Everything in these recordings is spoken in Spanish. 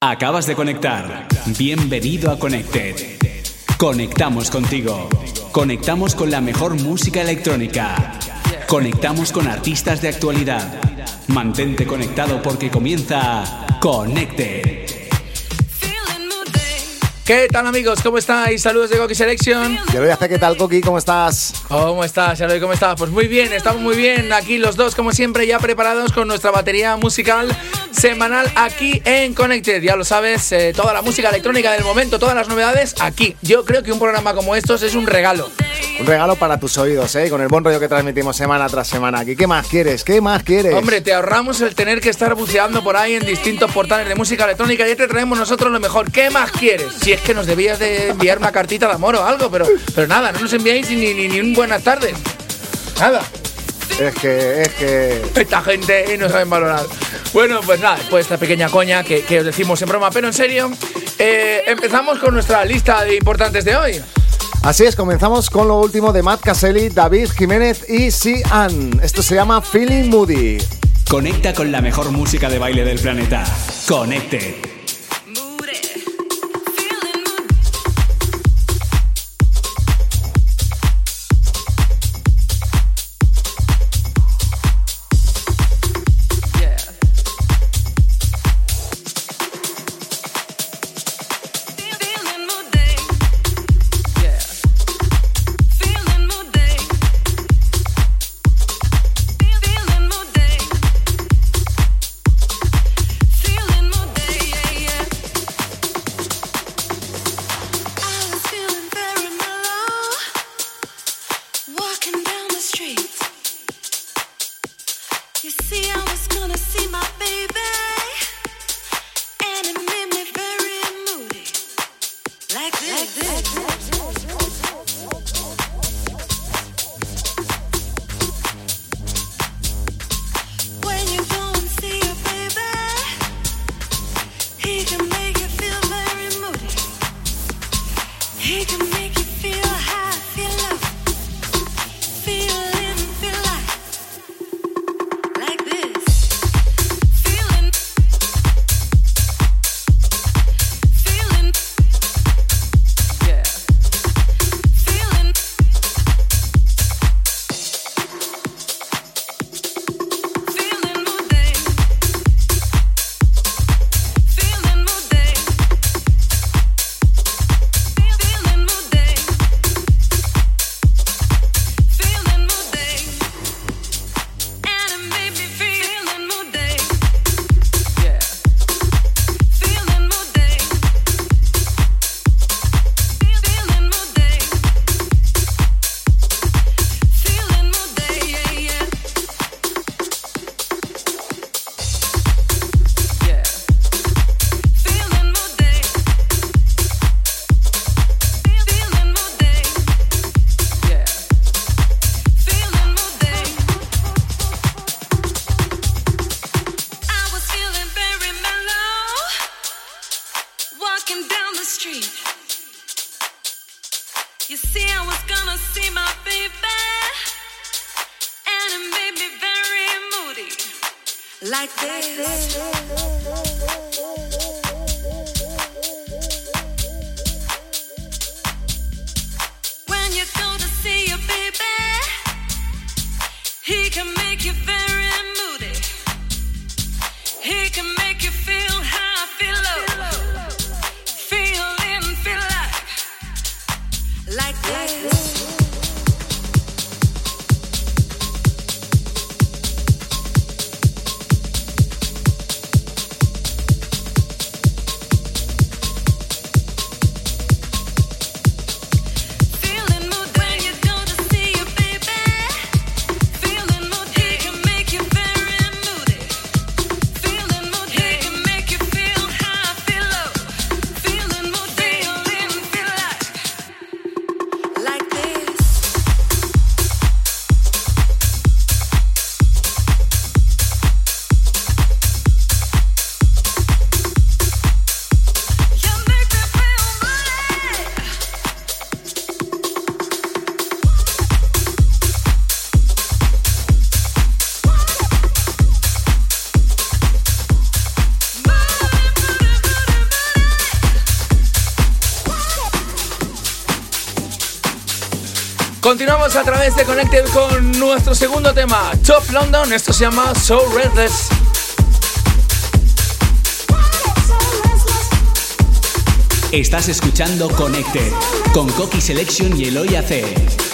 Acabas de conectar. Bienvenido a Connected. Conectamos contigo. Conectamos con la mejor música electrónica. Conectamos con artistas de actualidad. Mantente conectado porque comienza Connected. ¿Qué tal amigos? ¿Cómo estáis? Saludos de Coqui Selection. Yo lo hacer, ¿qué tal, Coqui? ¿Cómo estás? ¿Cómo estás, Eloy? ¿Cómo estás? Pues muy bien, estamos muy bien. Aquí los dos, como siempre, ya preparados con nuestra batería musical semanal aquí en Connected. Ya lo sabes, eh, toda la música electrónica del momento, todas las novedades aquí. Yo creo que un programa como estos es un regalo. Un regalo para tus oídos, ¿eh? Con el buen rollo que transmitimos semana tras semana aquí. ¿Qué más quieres? ¿Qué más quieres? Hombre, te ahorramos el tener que estar buceando por ahí en distintos portales de música electrónica y te traemos nosotros lo mejor. ¿Qué más quieres? Si es que nos debías de enviar una cartita de amor o algo, pero, pero nada, no nos enviáis ni, ni, ni un buenas tardes. Nada. Es que, es que. Esta gente no saben valorar. Bueno, pues nada, después de esta pequeña coña que, que os decimos en broma, pero en serio, eh, empezamos con nuestra lista de importantes de hoy. Así es, comenzamos con lo último de Matt Caselli, David Jiménez y Sian. Esto se llama Feeling Moody. Conecta con la mejor música de baile del planeta. Conecte. Connected con nuestro segundo tema, Top London. Esto se llama So Redless. Estás escuchando Connected con Coqui Selection y Eloy AC.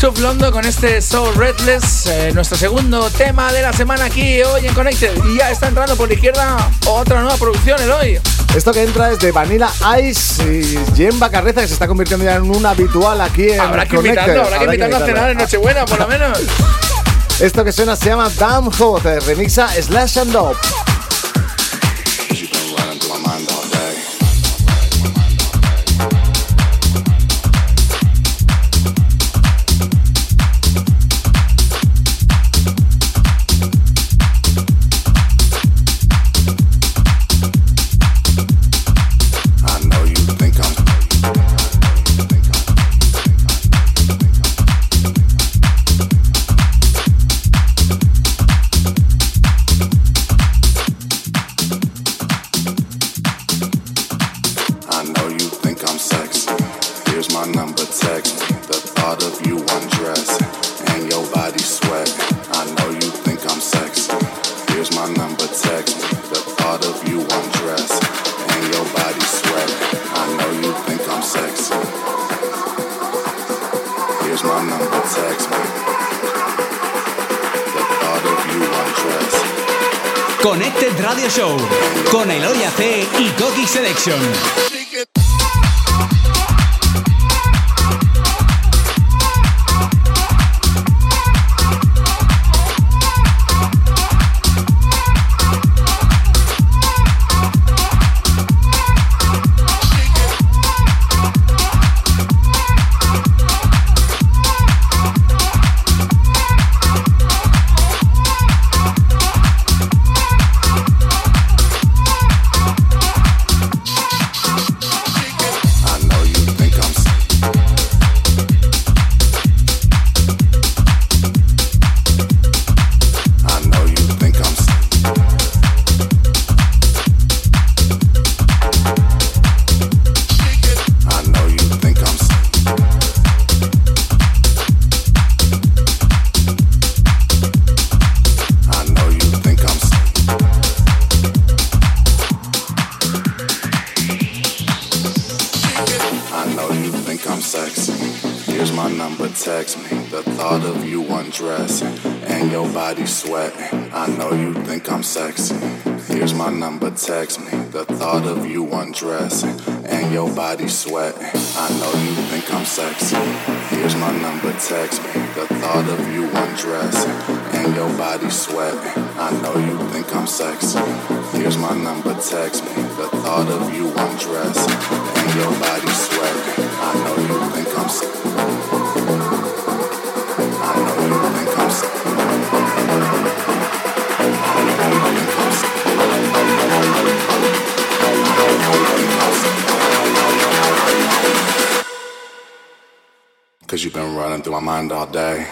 Chup Londo con este Soul Redless, eh, nuestro segundo tema de la semana aquí hoy en Connected. Y ya está entrando por la izquierda otra nueva producción, el hoy. Esto que entra es de Vanilla Ice y Jemba Carreza, que se está convirtiendo ya en un habitual aquí en Habrá que invitarlo, habrá que invitarlo a cenar en Nochebuena, por lo menos. Esto que suena se llama Damn Hot, remixa Slash and Dope. thought of you undressed and your body sweat. I know you think I'm sexy. Here's my number, text. The thought of you undressed and your body sweat. I know you think I'm sexy. Here's my number, text. The thought of you undressed. Connected Radio Show con Eloria C y Coqui Selection. my number, text me. The thought of you undressed and your body sweating. I know you think I'm sick. I know you think I'm. I know you think I'm sick. I know you think I'm sick. Cause you've been running through my mind all day.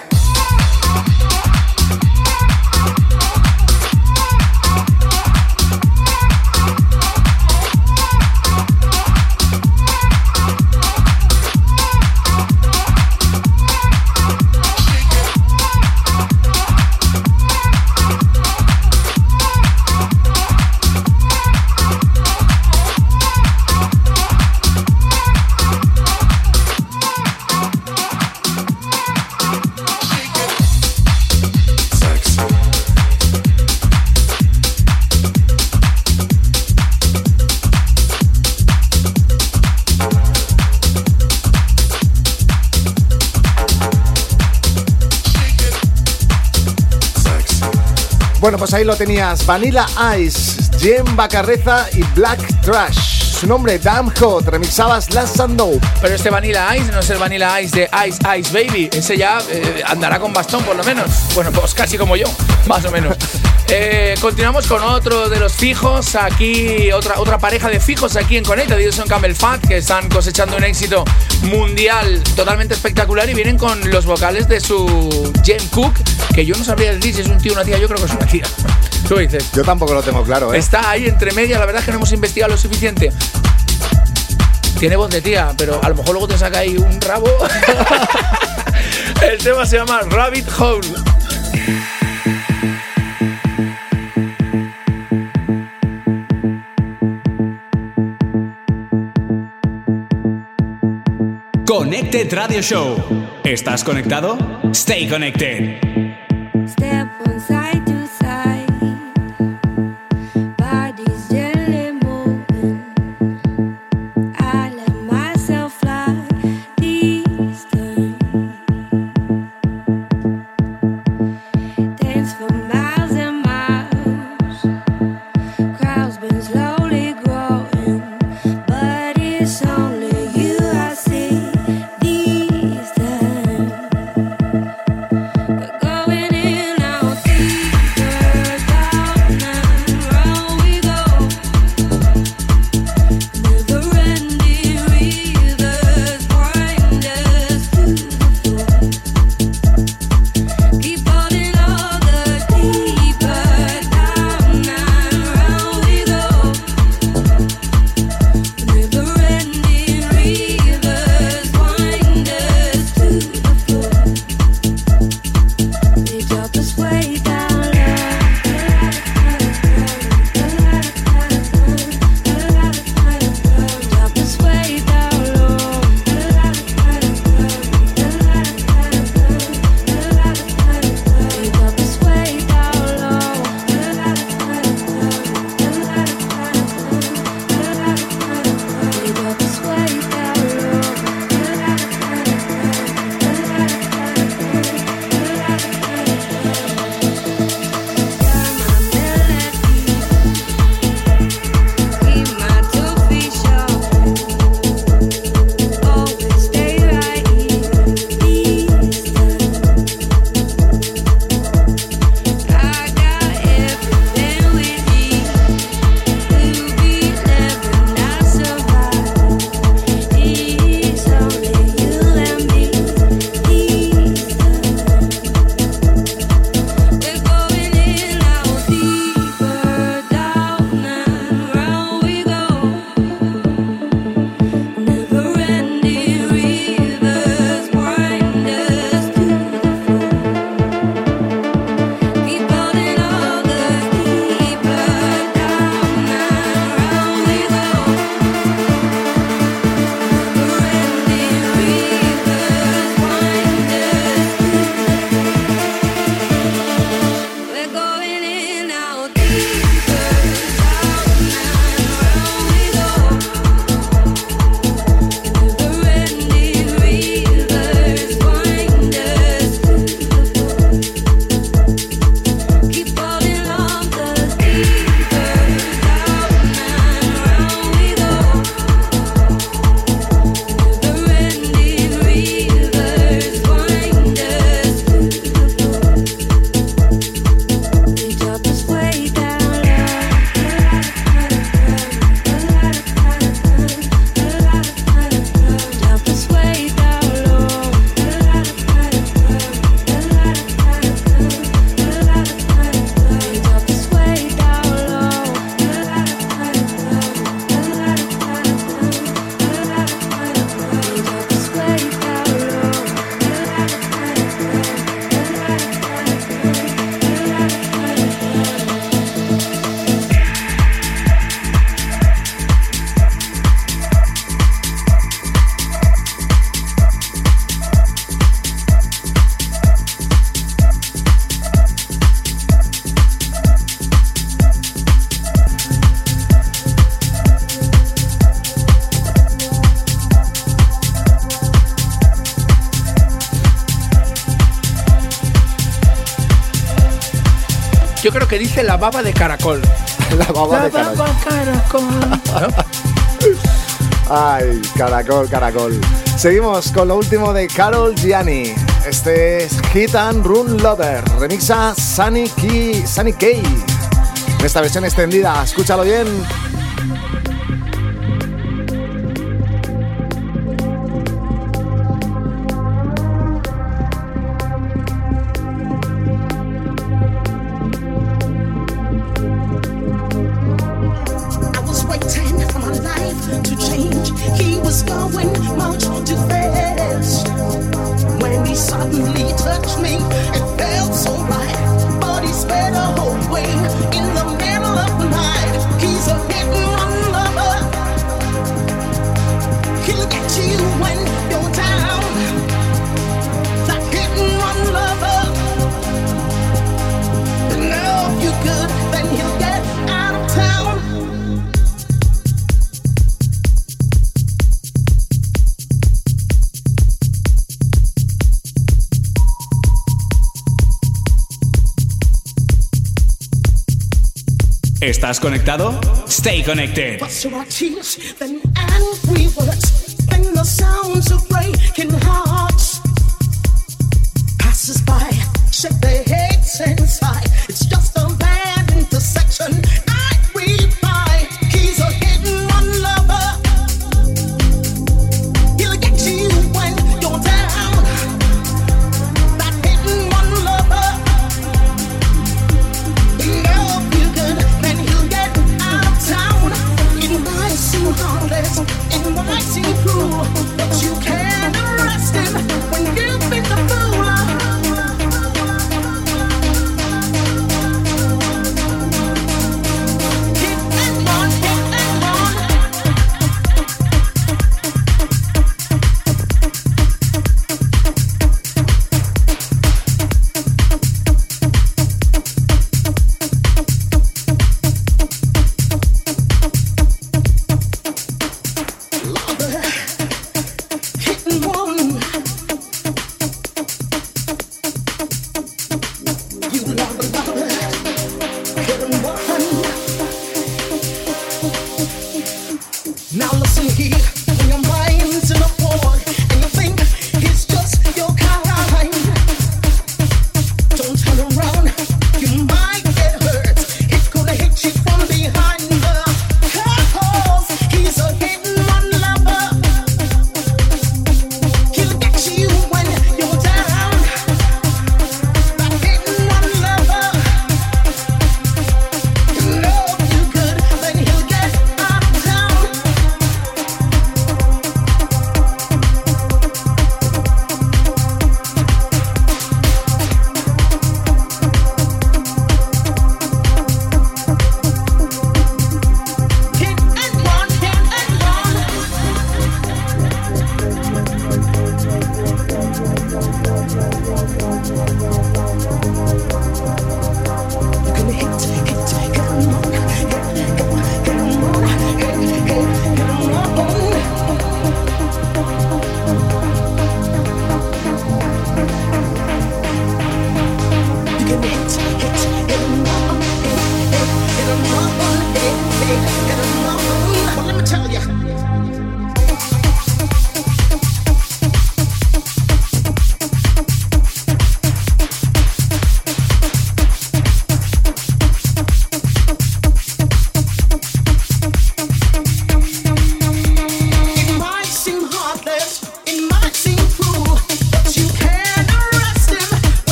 Bueno, pues ahí lo tenías. Vanilla Ice, Jem Bacarreza y Black Trash. Su nombre, Damn Hot, remixabas Last and Pero este Vanilla Ice no es el Vanilla Ice de Ice Ice Baby. Ese ya eh, andará con bastón, por lo menos. Bueno, pues casi como yo, más o menos. Eh, continuamos con otro de los fijos. Aquí, otra, otra pareja de fijos aquí en Conecta, Dilson Campbell Fat, que están cosechando un éxito mundial totalmente espectacular y vienen con los vocales de su Jen Cook, que yo no sabría decir si es un tío o una tía, yo creo que es una tía. Tú dices. Yo tampoco lo tengo claro, ¿eh? Está ahí entre media, la verdad es que no hemos investigado lo suficiente. Tiene voz de tía, pero a lo mejor luego te saca ahí un rabo. El tema se llama Rabbit Hole. Connected Radio Show. ¿Estás conectado? Stay connected. Dice la baba de caracol. la baba de caracol. Ay, caracol, caracol. Seguimos con lo último de Carol Gianni. Este es Hit and Run Lover. Remixa Sunny Key, Sunny Key. esta versión extendida, escúchalo bien. ¿Estás conectado? Stay connected.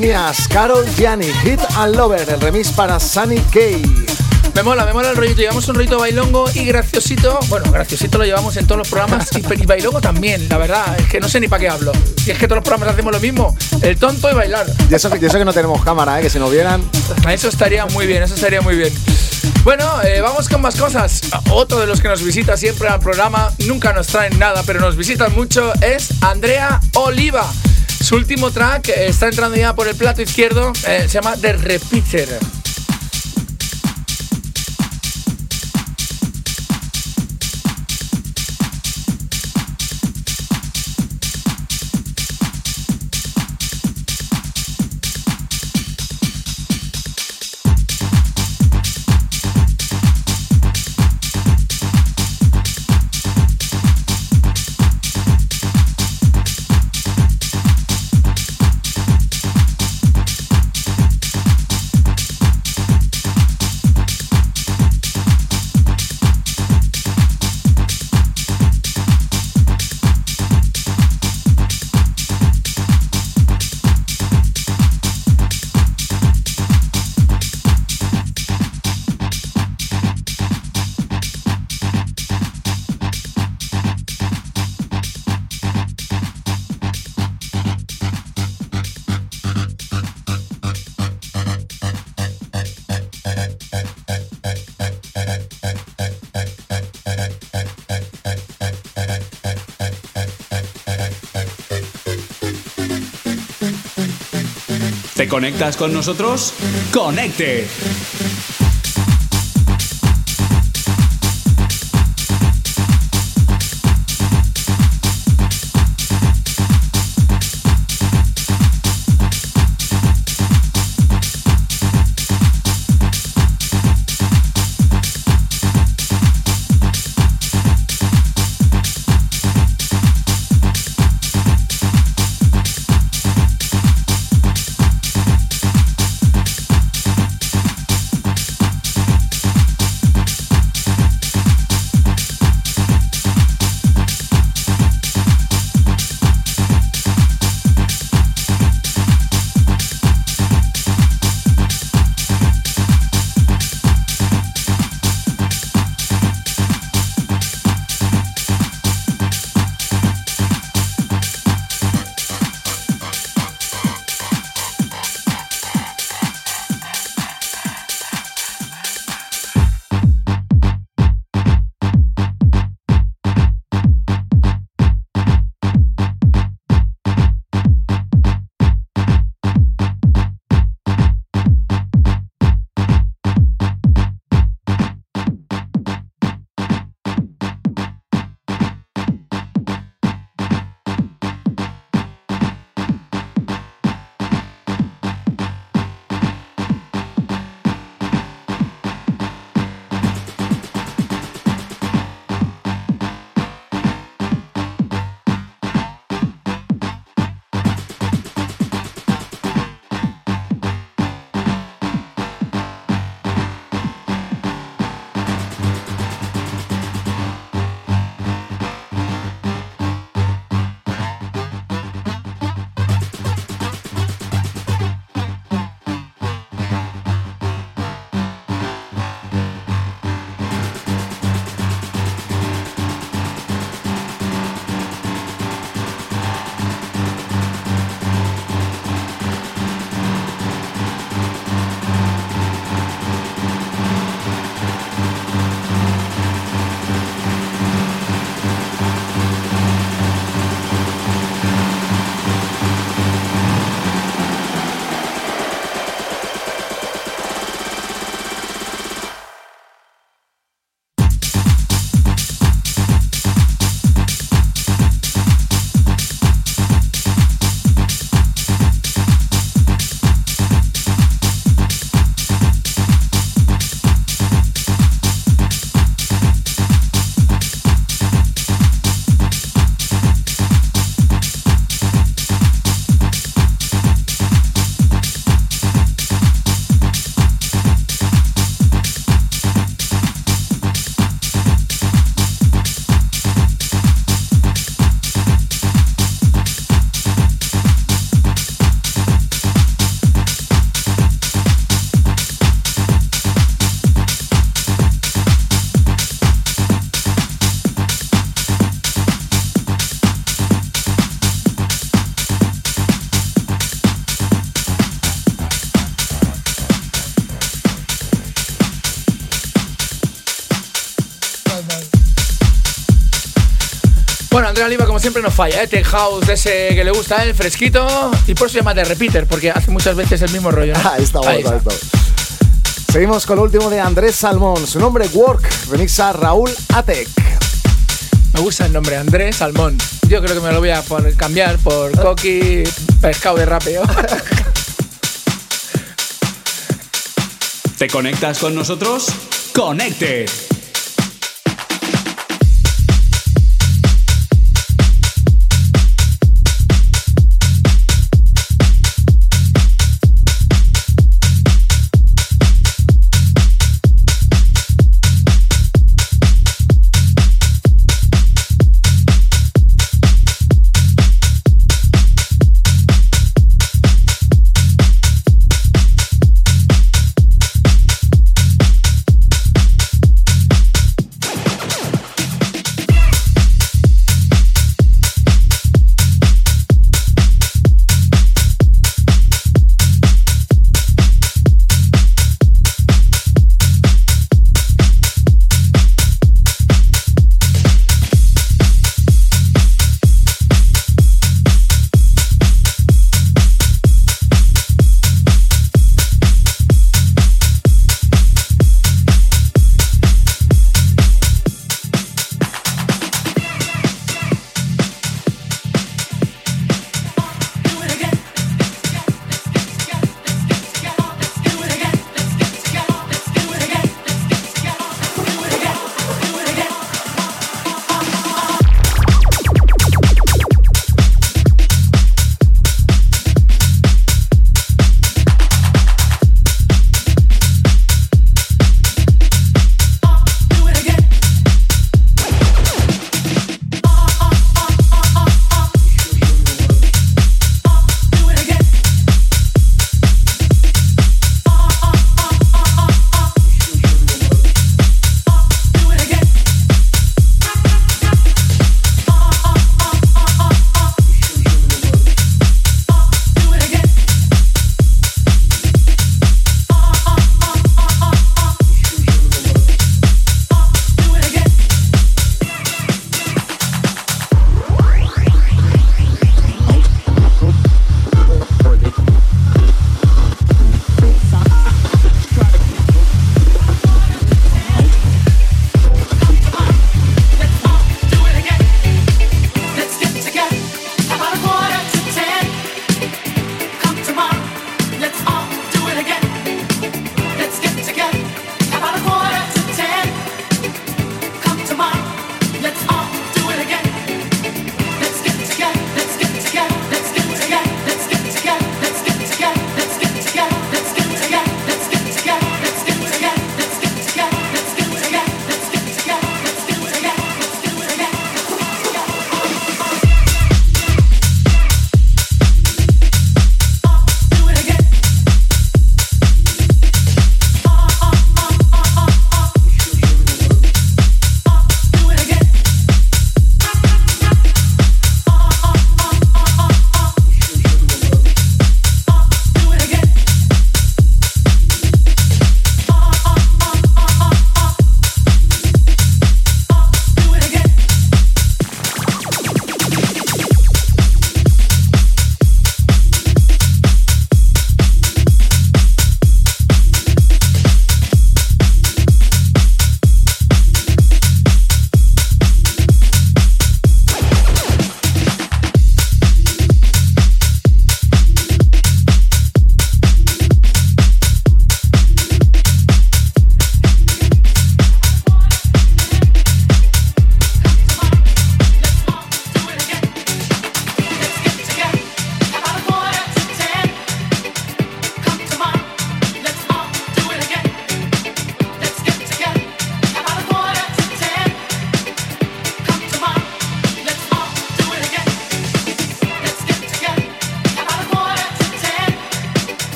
Tenías Carol Gianni, Hit and Lover, el remix para Sunny K. Me mola, me mola el rollito. Llevamos un rollito bailongo y graciosito. Bueno, graciosito lo llevamos en todos los programas y, y bailongo también, la verdad. Es que no sé ni para qué hablo. Y es que todos los programas hacemos lo mismo: el tonto y bailar. Y eso, eso que no tenemos cámara, ¿eh? que si no vieran. Eso estaría muy bien, eso estaría muy bien. Bueno, eh, vamos con más cosas. Otro de los que nos visita siempre al programa, nunca nos traen nada, pero nos visitan mucho, es Andrea Oliva. Su último track está entrando ya por el plato izquierdo, eh, se llama The Repeater. Conectas con nosotros? ¡Conecte! Siempre, nos falla, ¿eh? Tech House, de ese que le gusta, el fresquito. Y por eso se llama de Repeater, porque hace muchas veces el mismo rollo. ¿no? Ahí estamos, Ahí ahí está. estamos. Seguimos con lo último de Andrés Salmón. Su nombre, Work, remixa Raúl Atec. Me gusta el nombre, Andrés Salmón. Yo creo que me lo voy a poner- cambiar por Coqui Pescado de Rapeo. ¿Te conectas con nosotros? Connected.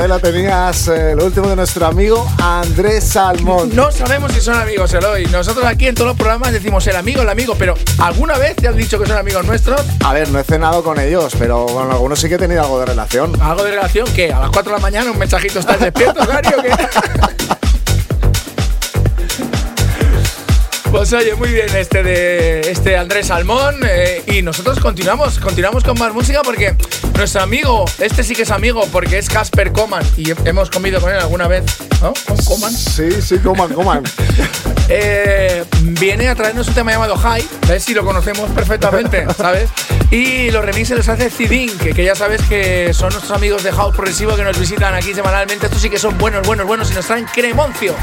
Ahí lo tenías, eh, lo último de nuestro amigo Andrés Salmón. No sabemos si son amigos, Eloy. Nosotros aquí en todos los programas decimos el amigo, el amigo, pero ¿alguna vez te han dicho que son amigos nuestros? A ver, no he cenado con ellos, pero con algunos sí que he tenido algo de relación. ¿Algo de relación? ¿Qué? ¿A las 4 de la mañana un mensajito estás despierto, Gary, o qué? Pues oye, muy bien este de este Andrés Salmón eh, y nosotros continuamos, continuamos con más música porque nuestro amigo, este sí que es amigo porque es Casper Coman y hemos comido con él alguna vez, ¿no? ¿Con Coman? Sí, sí, coman, coman. Eh, viene a traernos un tema llamado High, ¿ves? Si lo conocemos perfectamente, ¿sabes? Y los remixes los hace Cidin, que, que ya sabes que son nuestros amigos de House Progresivo que nos visitan aquí semanalmente. Estos sí que son buenos, buenos, buenos y nos traen Cremoncio.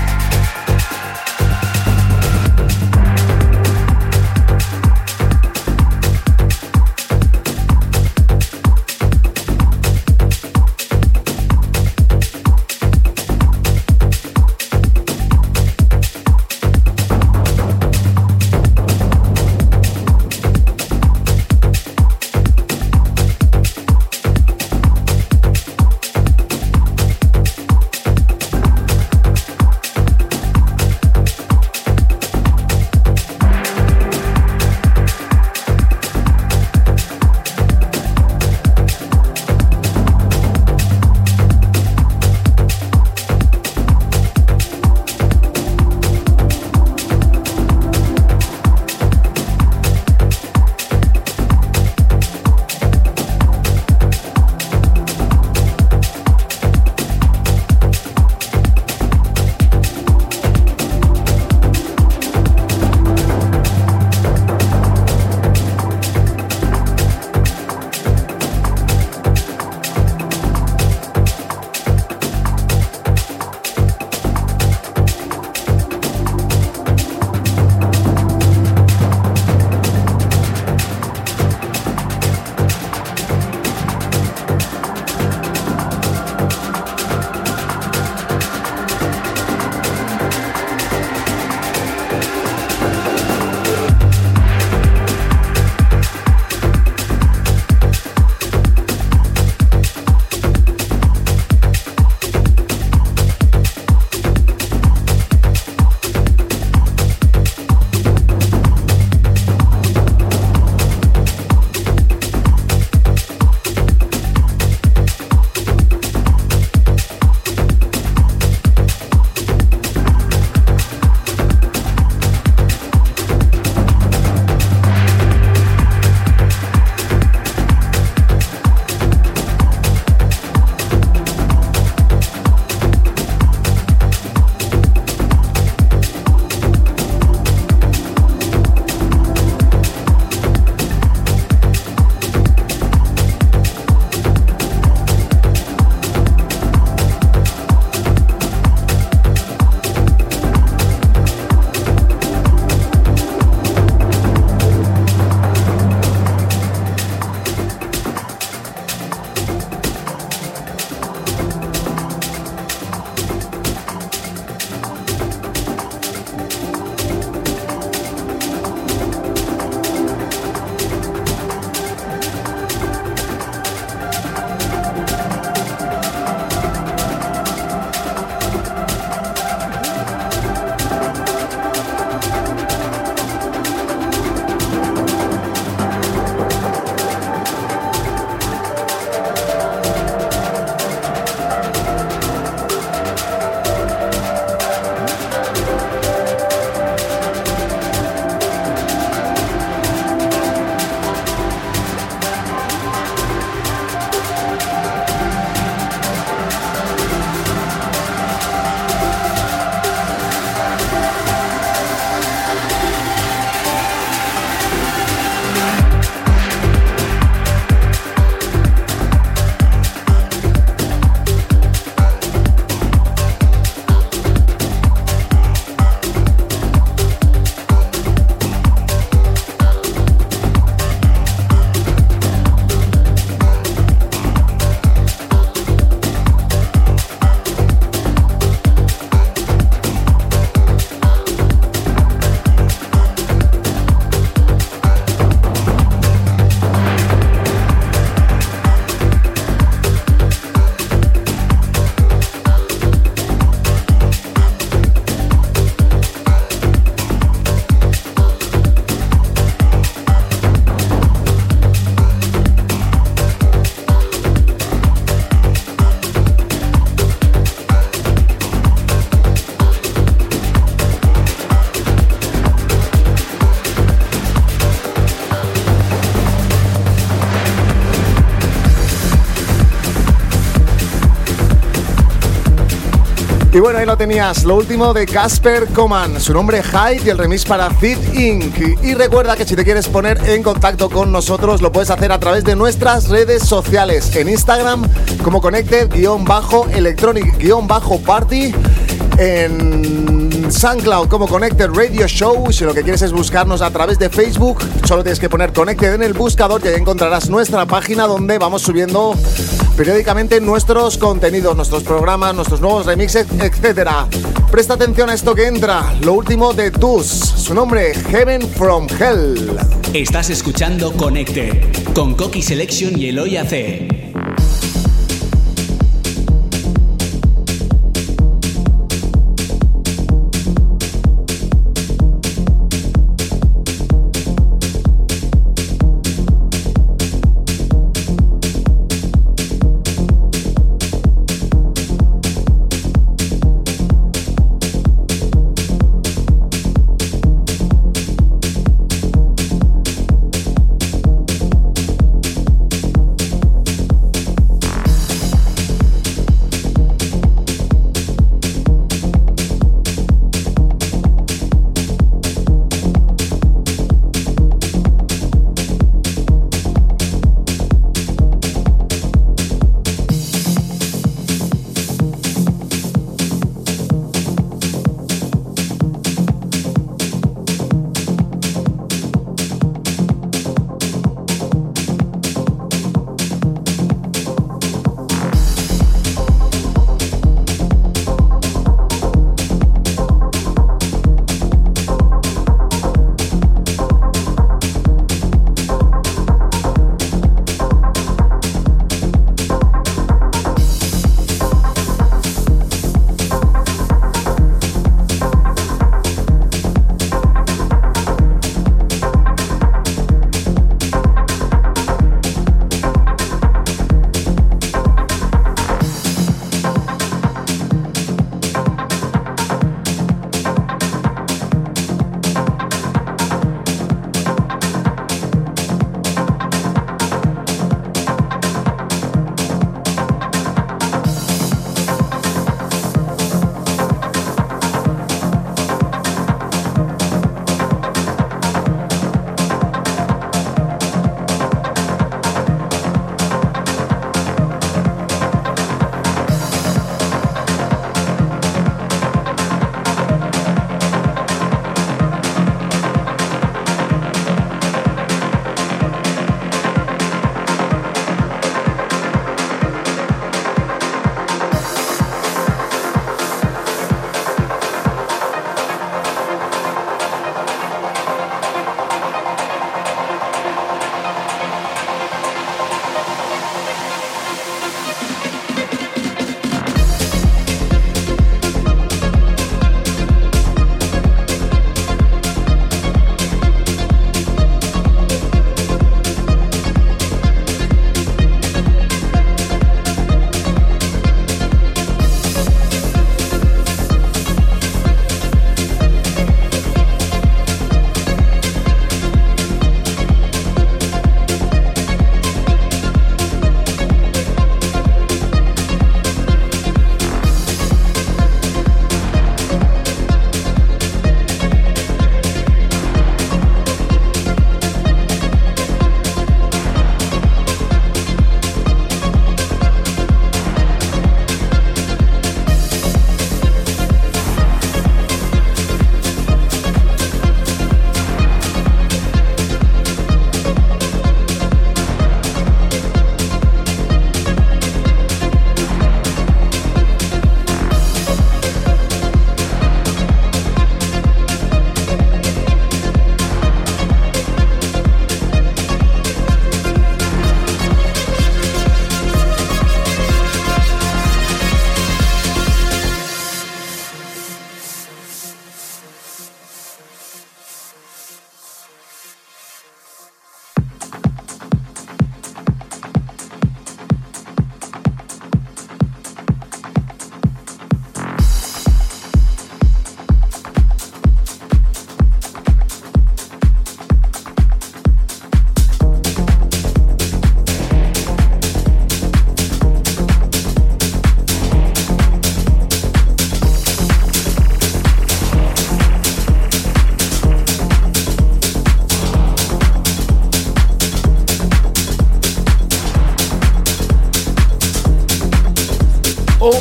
Y bueno, ahí lo tenías, lo último de Casper Coman, su nombre Hyde y el remix para Fit Inc. Y recuerda que si te quieres poner en contacto con nosotros, lo puedes hacer a través de nuestras redes sociales, en Instagram como Connected-Electronic-Party, en SoundCloud como Connected Radio Show. Si lo que quieres es buscarnos a través de Facebook, solo tienes que poner Connected en el buscador y ahí encontrarás nuestra página donde vamos subiendo periódicamente nuestros contenidos, nuestros programas, nuestros nuevos remixes, etc. Presta atención a esto que entra, lo último de TUS, su nombre Heaven from Hell. Estás escuchando Connected con Coqui Selection y Eloy AC.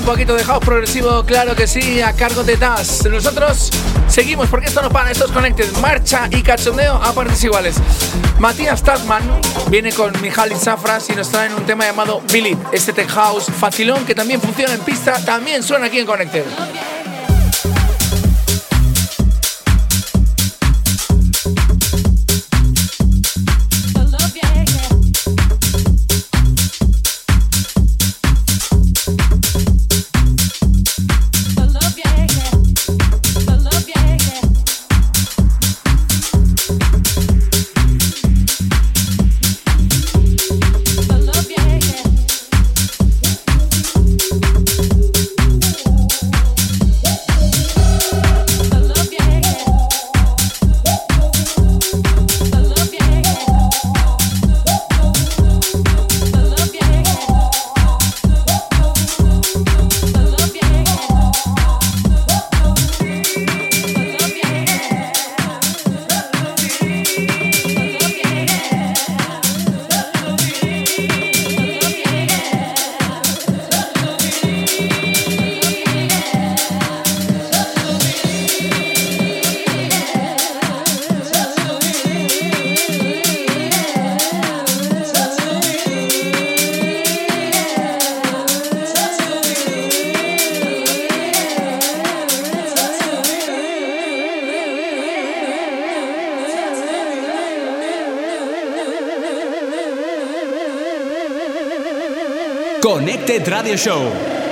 Poquito de house progresivo, claro que sí, a cargo de Das. Nosotros seguimos porque esto no para, estos Connected, marcha y cachondeo a partes iguales. Matías Tatman viene con Mijalis Safras y nos traen un tema llamado Believe, este tech house facilón que también funciona en pista, también suena aquí en Connected.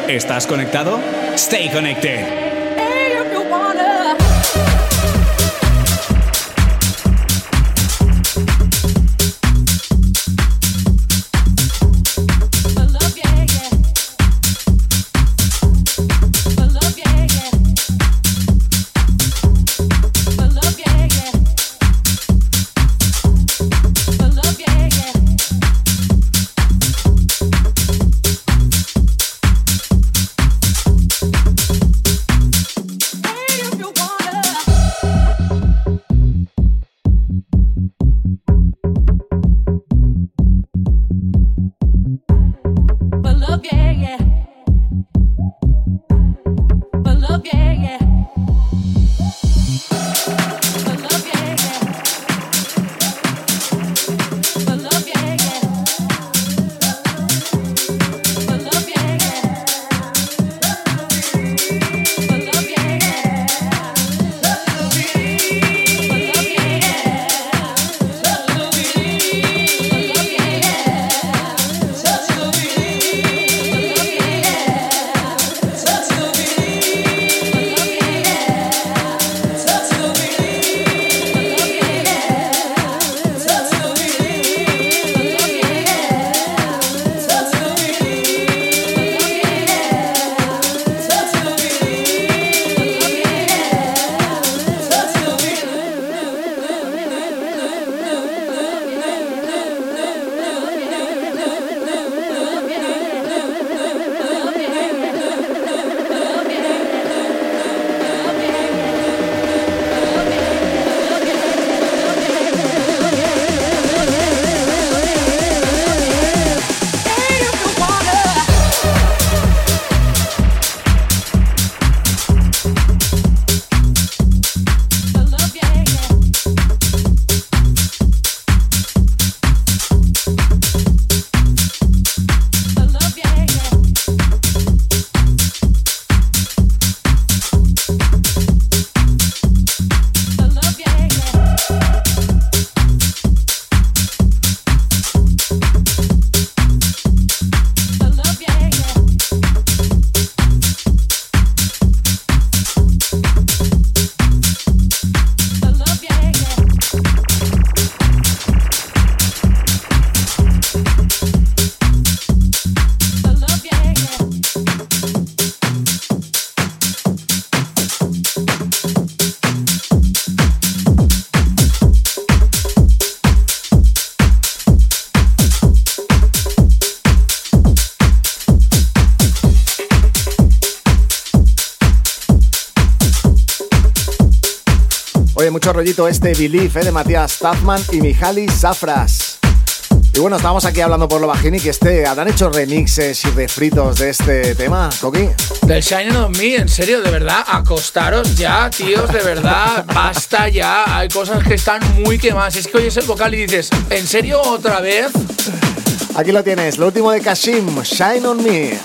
¿Estás conectado? Stay connected. Este Believe eh, de Matías Tafman y Mihaly Safras. Y bueno, estábamos aquí hablando por lo bajini que este, ¿habrán hecho remixes y refritos de este tema, Coqui? Del Shining on Me, en serio, de verdad, acostaros ya, tíos, de verdad, basta ya. Hay cosas que están muy quemadas. Es que oyes el vocal y dices, ¿en serio otra vez? Aquí lo tienes, lo último de Kashim, Shine on Me.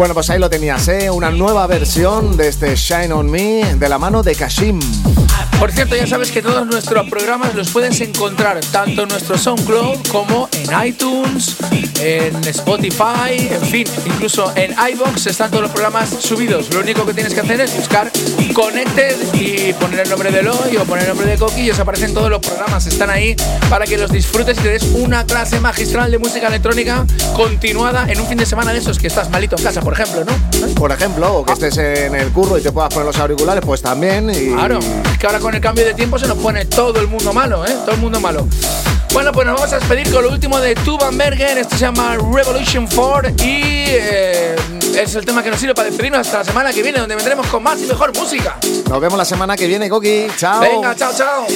Bueno, pues ahí lo tenías, ¿eh? Una nueva versión de este Shine On Me de la mano de Kashim. Por cierto, ya sabes que todos nuestros programas los puedes encontrar tanto en nuestro SoundCloud como en iTunes, en Spotify, en fin, incluso en iBox están todos los programas subidos. Lo único que tienes que hacer es buscar Connected y poner el nombre de Eloy o poner el nombre de Coqui y os aparecen todos los programas. Están ahí para que los disfrutes y te des una clase magistral de música electrónica continuada en un fin de semana de esos que estás malito en casa, por ejemplo, ¿no? Por ejemplo, o que estés en el curro y te puedas poner los auriculares, pues también. Y... Claro, es que ahora con el cambio de tiempo se nos pone todo el mundo malo, ¿eh? Todo el mundo malo. Bueno, pues nos vamos a despedir con lo último de Tuban Berger. Esto se llama Revolution 4 y eh, es el tema que nos sirve para despedirnos hasta la semana que viene, donde vendremos con más y mejor música. Nos vemos la semana que viene, Coqui. Chao. Venga, chao, chao.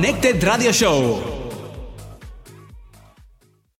Connected Radio Show